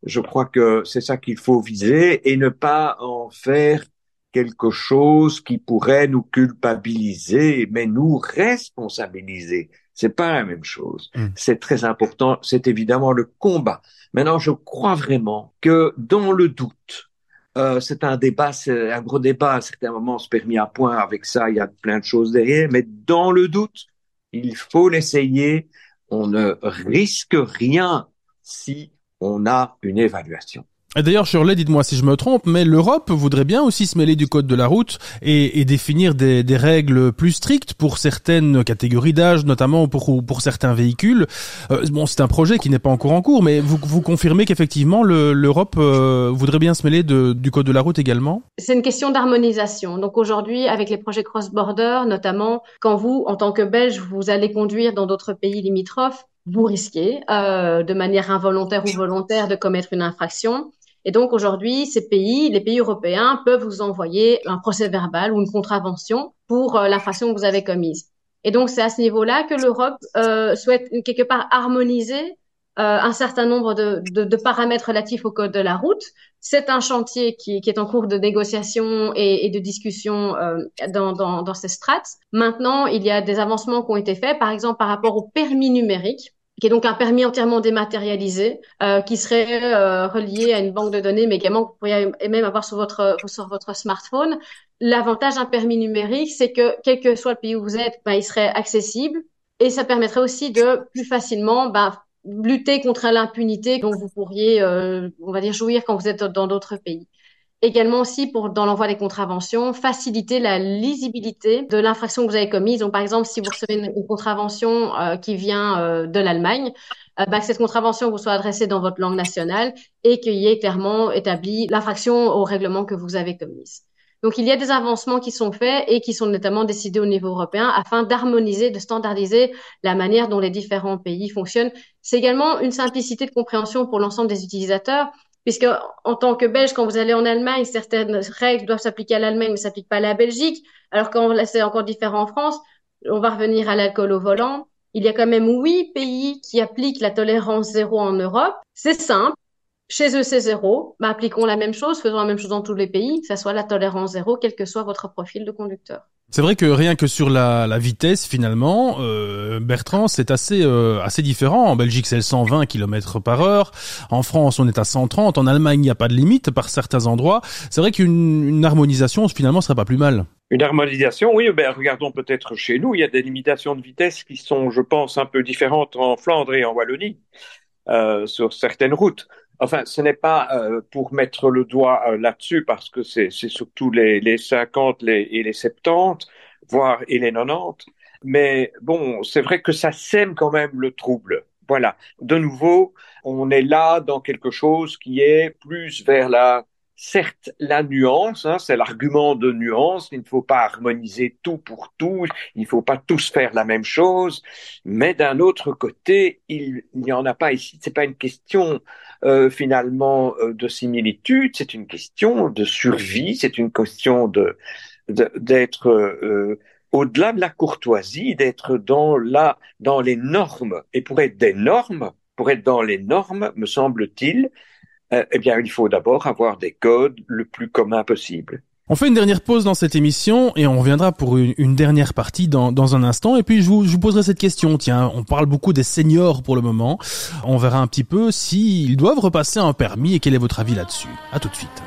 S3: Je crois que c'est ça qu'il faut viser et ne pas en faire quelque chose qui pourrait nous culpabiliser, mais nous responsabiliser. C'est pas la même chose. Mm. C'est très important. C'est évidemment le combat. Maintenant, je crois vraiment que dans le doute, euh, c'est un débat, c'est un gros débat. À certains moments, on se permet à point avec ça. Il y a plein de choses derrière. Mais dans le doute, il faut l'essayer. On ne risque rien si on a une évaluation.
S2: D'ailleurs, Shirley, dites-moi si je me trompe, mais l'Europe voudrait bien aussi se mêler du code de la route et, et définir des, des, règles plus strictes pour certaines catégories d'âge, notamment pour, pour certains véhicules. Euh, bon, c'est un projet qui n'est pas encore en cours, mais vous, vous confirmez qu'effectivement l'Europe euh, voudrait bien se mêler de, du code de la route également?
S1: C'est une question d'harmonisation. Donc aujourd'hui, avec les projets cross-border, notamment quand vous, en tant que Belge, vous allez conduire dans d'autres pays limitrophes, vous risquez, euh, de manière involontaire ou volontaire, de commettre une infraction. Et donc aujourd'hui, ces pays, les pays européens, peuvent vous envoyer un procès verbal ou une contravention pour euh, l'infraction que vous avez commise. Et donc c'est à ce niveau-là que l'Europe euh, souhaite quelque part harmoniser euh, un certain nombre de, de, de, paramètres relatifs au code de la route. C'est un chantier qui, qui, est en cours de négociation et, et de discussion euh, dans, dans, dans ces strates. Maintenant, il y a des avancements qui ont été faits, par exemple par rapport au permis numérique qui est donc un permis entièrement dématérialisé, euh, qui serait euh, relié à une banque de données, mais également que vous pourriez même avoir sur votre sur votre smartphone. L'avantage d'un permis numérique, c'est que quel que soit le pays où vous êtes, ben, il serait accessible et ça permettrait aussi de plus facilement ben, lutter contre l'impunité dont vous pourriez, euh, on va dire, jouir quand vous êtes dans d'autres pays. Également aussi pour dans l'envoi des contraventions, faciliter la lisibilité de l'infraction que vous avez commise. Donc par exemple, si vous recevez une, contravention euh, qui vient euh, de l'Allemagne, euh, bah, que cette contravention vous soit adressée dans votre langue nationale et qu'il y ait clairement établi l'infraction au règlement que vous avez commise. Donc il y a des avancements qui sont faits et qui sont notamment décidés au niveau européen afin d'harmoniser, de standardiser la manière dont les différents pays fonctionnent. C'est également une simplicité de compréhension pour l'ensemble des utilisateurs puisque en tant que Belge, quand vous allez en Allemagne, certaines règles doivent s'appliquer à l'Allemagne, mais ne s'appliquent pas à la Belgique. Alors quand c'est encore différent en France, on va revenir à l'alcool au volant. Il y a quand même huit pays qui appliquent la tolérance zéro en Europe. C'est simple. Chez eux, c'est zéro. Bah, appliquons la même chose, faisons la même chose dans tous les pays, que ce soit la tolérance zéro, quel que soit votre profil de conducteur.
S2: C'est vrai que rien que sur la, la vitesse, finalement, euh, Bertrand, c'est assez euh, assez différent. En Belgique, c'est 120 km par heure. En France, on est à 130. En Allemagne, il n'y a pas de limite par certains endroits. C'est vrai qu'une une harmonisation, finalement, serait pas plus mal.
S3: Une harmonisation, oui. Ben, regardons peut-être chez nous. Il y a des limitations de vitesse qui sont, je pense, un peu différentes en Flandre et en Wallonie euh, sur certaines routes. Enfin, ce n'est pas euh, pour mettre le doigt euh, là-dessus, parce que c'est surtout les, les 50 les, et les 70, voire et les 90. Mais bon, c'est vrai que ça sème quand même le trouble. Voilà. De nouveau, on est là dans quelque chose qui est plus vers la, certes, la nuance, hein, c'est l'argument de nuance. Il ne faut pas harmoniser tout pour tout. Il ne faut pas tous faire la même chose. Mais d'un autre côté, il n'y en a pas ici. C'est pas une question euh, finalement euh, de similitude. C'est une question de survie. C'est une question de d'être euh, au-delà de la courtoisie, d'être dans la, dans les normes. Et pour être des normes, pour être dans les normes, me semble-t-il, euh, eh bien, il faut d'abord avoir des codes le plus commun possible.
S2: On fait une dernière pause dans cette émission et on reviendra pour une, dernière partie dans, un instant. Et puis je vous, je vous, poserai cette question. Tiens, on parle beaucoup des seniors pour le moment. On verra un petit peu s'ils doivent repasser un permis et quel est votre avis là-dessus. À tout de suite.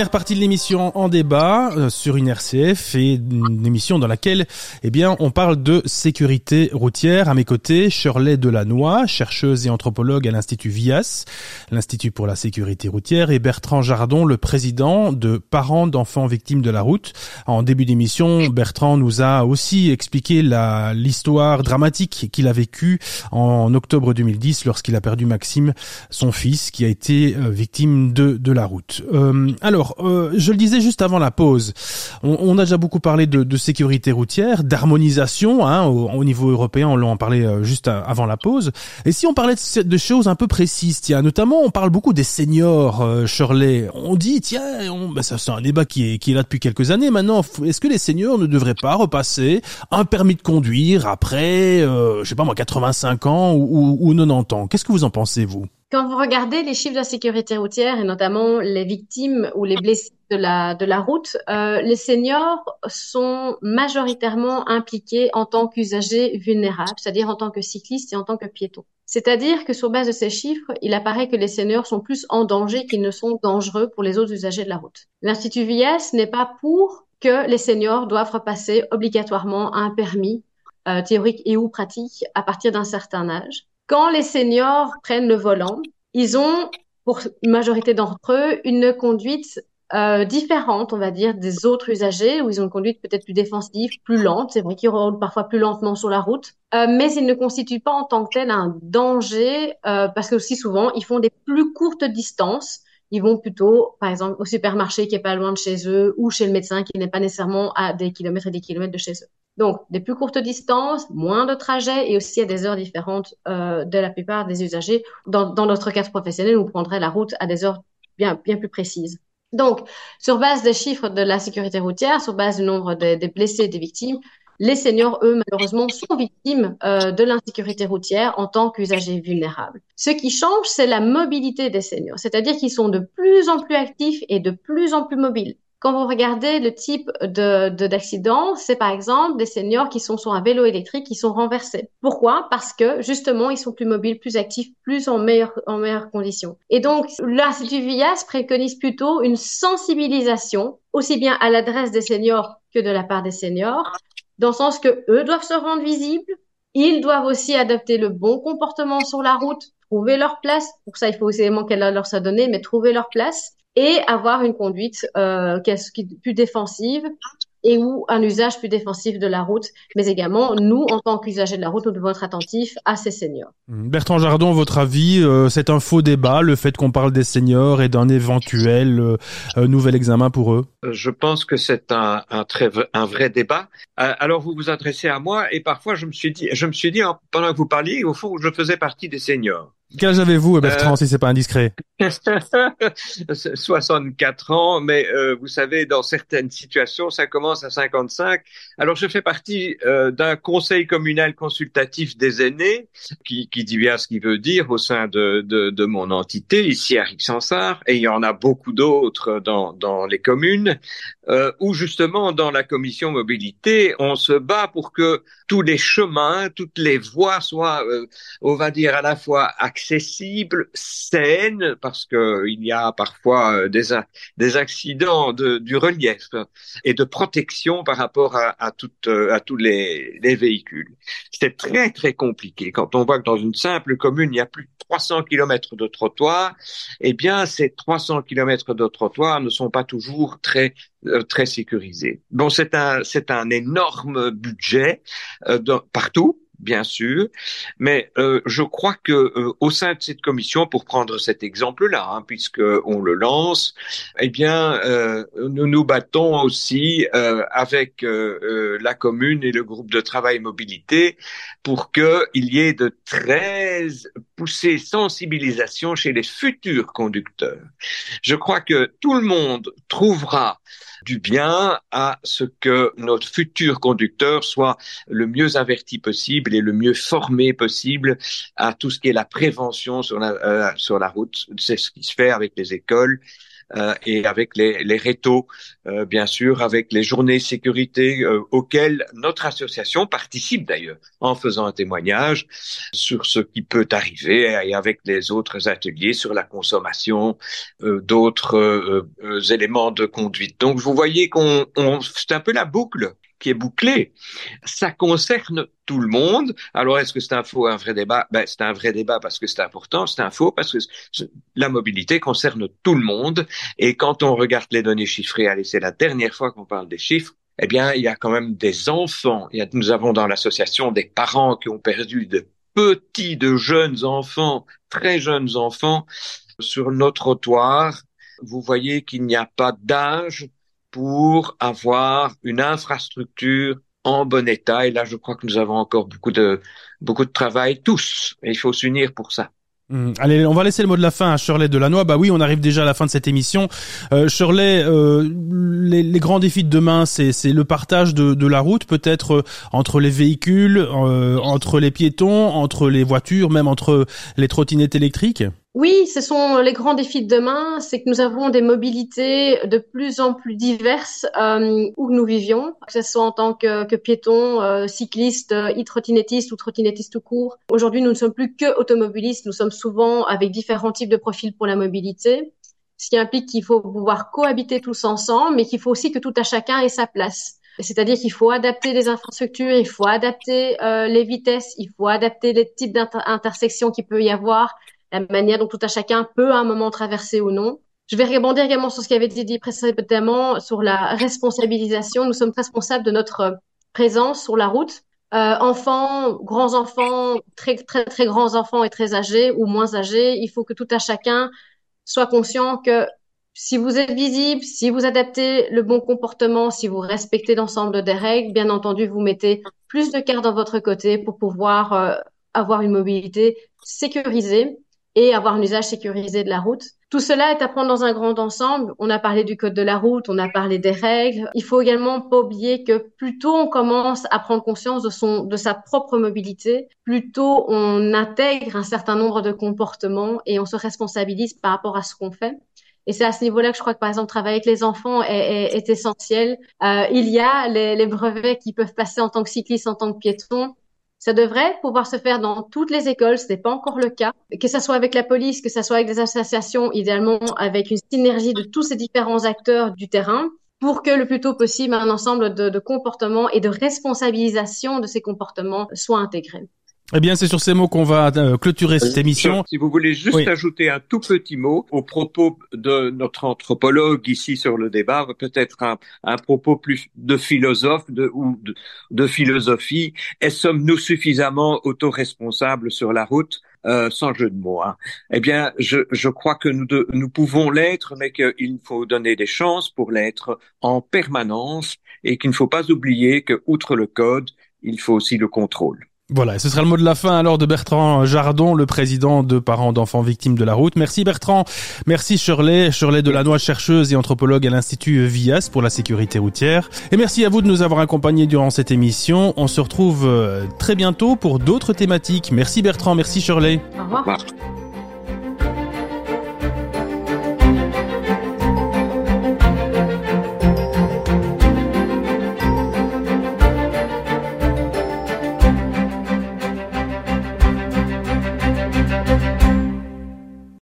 S2: Dernière partie de l'émission en débat euh, sur une RCF et une émission dans laquelle, eh bien, on parle de sécurité routière. À mes côtés, Shirley Delannoy, chercheuse et anthropologue à l'Institut VIAS, l'Institut pour la sécurité routière, et Bertrand Jardon, le président de Parents d'enfants victimes de la route. En début d'émission, Bertrand nous a aussi expliqué l'histoire dramatique qu'il a vécue en octobre 2010 lorsqu'il a perdu Maxime, son fils, qui a été euh, victime de, de la route. Euh, alors, euh, je le disais juste avant la pause, on, a déjà beaucoup parlé de, sécurité routière, d'harmonisation hein, au, niveau européen, on en parlait euh, juste avant la pause. Et si on parlait de, choses un peu précises, tiens, notamment on parle beaucoup des seniors, euh, Shirley. On dit, tiens, ben ça c'est un débat qui est, qui est là depuis quelques années maintenant. Est-ce que les seniors ne devraient pas repasser un permis de conduire après, euh, je sais pas moi, 85 ans ou, ou 90 ans? Qu'est-ce que vous en pensez, vous?
S1: Quand vous regardez les chiffres de la sécurité routière et notamment les victimes ou les blessés de la, de la route, euh, les seniors sont majoritairement impliqués en tant qu'usagers vulnérables, c'est-à-dire en tant que cyclistes et en tant que piétons. C'est-à-dire que sur base de ces chiffres, il apparaît que les seniors sont plus en danger qu'ils ne sont dangereux pour les autres usagers de la route. L'Institut VIS n'est pas pour que les seniors doivent repasser obligatoirement un permis euh, théorique et ou pratique à partir d'un certain âge. Quand les seniors prennent le volant, ils ont, pour une majorité d'entre eux, une conduite euh, différente, on va dire, des autres usagers, où ils ont une conduite peut-être plus défensive, plus lente. C'est vrai qu'ils roulent parfois plus lentement sur la route, euh, mais ils ne constituent pas en tant que tel un danger, euh, parce que aussi souvent, ils font des plus courtes distances. Ils vont plutôt, par exemple, au supermarché qui est pas loin de chez eux, ou chez le médecin qui n'est pas nécessairement à des kilomètres et des kilomètres de chez eux. Donc, des plus courtes distances, moins de trajets et aussi à des heures différentes euh, de la plupart des usagers. Dans, notre cadre professionnel, on prendrait la route à des heures bien, plus précises. Donc, sur base des chiffres de la sécurité routière, sur base du nombre des, des blessés et des victimes, les seniors, eux, malheureusement, sont victimes euh, de l'insécurité routière en tant qu'usagers vulnérables. Ce qui change, c'est la mobilité des seniors, c'est-à-dire qu'ils sont de plus en plus actifs et de plus en plus mobiles. Quand vous regardez le type de d'accident, c'est par exemple des seniors qui sont sur un vélo électrique qui sont renversés. Pourquoi? Parce que justement, ils sont plus mobiles, plus actifs, plus en meilleure en meilleures conditions. Et donc, l'Institut VIAS préconise plutôt une sensibilisation aussi bien à l'adresse des seniors que de la part des seniors, dans le sens que eux doivent se rendre visibles, ils doivent aussi adopter le bon comportement sur la route, trouver leur place. Pour ça, il faut aussi élément qu'elle leur soit donnée, mais trouver leur place et avoir une conduite euh, plus défensive et ou un usage plus défensif de la route, mais également nous, en tant qu'usagers de la route, nous devons être attentifs à ces seniors.
S2: Mmh. Bertrand Jardon, votre avis, euh, c'est un faux débat, le fait qu'on parle des seniors et d'un éventuel euh, euh, nouvel examen pour eux?
S3: Je pense que c'est un, un, très, un vrai débat. alors vous vous adressez à moi et parfois je me suis dit, je me suis dit pendant que vous parliez, au fond, je faisais partie des seniors.
S2: Quel âge avez-vous, Bertrand, euh... si c'est pas indiscret (laughs)
S3: 64 ans, mais euh, vous savez, dans certaines situations, ça commence à 55. Alors, je fais partie euh, d'un conseil communal consultatif des aînés, qui, qui, dit bien ce qu'il veut dire au sein de, de, de mon entité, ici à Rixensart, et il y en a beaucoup d'autres dans, dans les communes, euh, où justement, dans la commission mobilité, on se bat pour que tous les chemins, toutes les voies soient, euh, on va dire, à la fois accessible, saine, parce que il y a parfois euh, des, des accidents de, du relief et de protection par rapport à, à, toutes, euh, à tous les, les véhicules. C'est très très compliqué quand on voit que dans une simple commune il y a plus de 300 kilomètres de trottoirs. Eh bien, ces 300 kilomètres de trottoirs ne sont pas toujours très très sécurisés. Bon, c'est un c'est un énorme budget partout bien sûr, mais euh, je crois que euh, au sein de cette commission, pour prendre cet exemple-là, hein, puisque on le lance, eh bien, euh, nous nous battons aussi avec la commune et le groupe de travail mobilité pour qu'il y ait de très poussées sensibilisation chez les futurs conducteurs. Je crois que tout le monde trouvera du bien à ce que notre futur conducteur soit le mieux averti possible et le mieux formé possible à tout ce qui est la prévention sur la, euh, sur la route. C'est ce qui se fait avec les écoles. Euh, et avec les, les rétos, euh, bien sûr, avec les journées sécurité euh, auxquelles notre association participe d'ailleurs, en faisant un témoignage sur ce qui peut arriver et avec les autres ateliers sur la consommation d'autres éléments de conduite. Donc vous voyez qu'on c'est un peu la boucle qui est bouclé. Ça concerne tout le monde. Alors, est-ce que c'est un faux, un vrai débat? Ben, C'est un vrai débat parce que c'est important, c'est un faux parce que la mobilité concerne tout le monde. Et quand on regarde les données chiffrées, allez, c'est la dernière fois qu'on parle des chiffres, eh bien, il y a quand même des enfants. Nous avons dans l'association des parents qui ont perdu de petits, de jeunes enfants, très jeunes enfants, sur nos trottoirs. Vous voyez qu'il n'y a pas d'âge pour avoir une infrastructure en bon état. Et là, je crois que nous avons encore beaucoup de, beaucoup de travail, tous. Et il faut s'unir pour ça.
S2: Hmm. Allez, on va laisser le mot de la fin à Shirley Delannoy. Bah oui, on arrive déjà à la fin de cette émission. Euh, Shirley, euh, les, les, grands défis de demain, c'est le partage de, de la route, peut-être euh, entre les véhicules, euh, entre les piétons, entre les voitures, même entre les trottinettes électriques?
S1: Oui, ce sont les grands défis de demain, c'est que nous avons des mobilités de plus en plus diverses euh, où nous vivions, que ce soit en tant que, que piétons, euh, cyclistes, e-trottinettistes ou trottinettistes tout court. Aujourd'hui, nous ne sommes plus que automobilistes, nous sommes souvent avec différents types de profils pour la mobilité, ce qui implique qu'il faut pouvoir cohabiter tous ensemble, mais qu'il faut aussi que tout à chacun ait sa place. C'est-à-dire qu'il faut adapter les infrastructures, il faut adapter euh, les vitesses, il faut adapter les types d'intersections qu'il peut y avoir, la manière dont tout à chacun peut à un moment traverser ou non. Je vais rebondir également sur ce qui avait été dit précédemment sur la responsabilisation. Nous sommes responsables de notre présence sur la route. Euh, enfants, grands enfants, très très très grands enfants et très âgés ou moins âgés, il faut que tout à chacun soit conscient que si vous êtes visible, si vous adaptez le bon comportement, si vous respectez l'ensemble des règles, bien entendu, vous mettez plus de cœur dans votre côté pour pouvoir euh, avoir une mobilité sécurisée et avoir un usage sécurisé de la route. Tout cela est à prendre dans un grand ensemble. On a parlé du code de la route, on a parlé des règles. Il faut également pas oublier que plus tôt on commence à prendre conscience de son, de sa propre mobilité, plus tôt on intègre un certain nombre de comportements et on se responsabilise par rapport à ce qu'on fait. Et c'est à ce niveau-là que je crois que, par exemple, travailler avec les enfants est, est, est essentiel. Euh, il y a les, les, brevets qui peuvent passer en tant que cycliste, en tant que piéton. Ça devrait pouvoir se faire dans toutes les écoles, ce n'est pas encore le cas. Que ce soit avec la police, que ce soit avec des associations, idéalement avec une synergie de tous ces différents acteurs du terrain, pour que le plus tôt possible un ensemble de, de comportements et de responsabilisation de ces comportements soient intégrés.
S2: Eh bien, c'est sur ces mots qu'on va euh, clôturer cette émission.
S3: Si vous voulez juste ajouter un tout petit mot au propos de notre anthropologue ici sur le débat, peut-être un, un, propos plus de philosophe de, ou de, de philosophie. Et sommes-nous suffisamment autoresponsables sur la route? Euh, sans jeu de mots. Hein. Eh bien, je, je crois que nous, de, nous pouvons l'être, mais qu'il faut donner des chances pour l'être en permanence et qu'il ne faut pas oublier que, outre le code, il faut aussi le contrôle.
S2: Voilà, ce sera le mot de la fin alors de Bertrand Jardon, le président de Parents d'enfants victimes de la route. Merci Bertrand, merci Shirley, Shirley Delannoy, chercheuse et anthropologue à l'Institut VIAS pour la sécurité routière. Et merci à vous de nous avoir accompagnés durant cette émission. On se retrouve euh, très bientôt pour d'autres thématiques. Merci Bertrand, merci Shirley.
S1: Au revoir.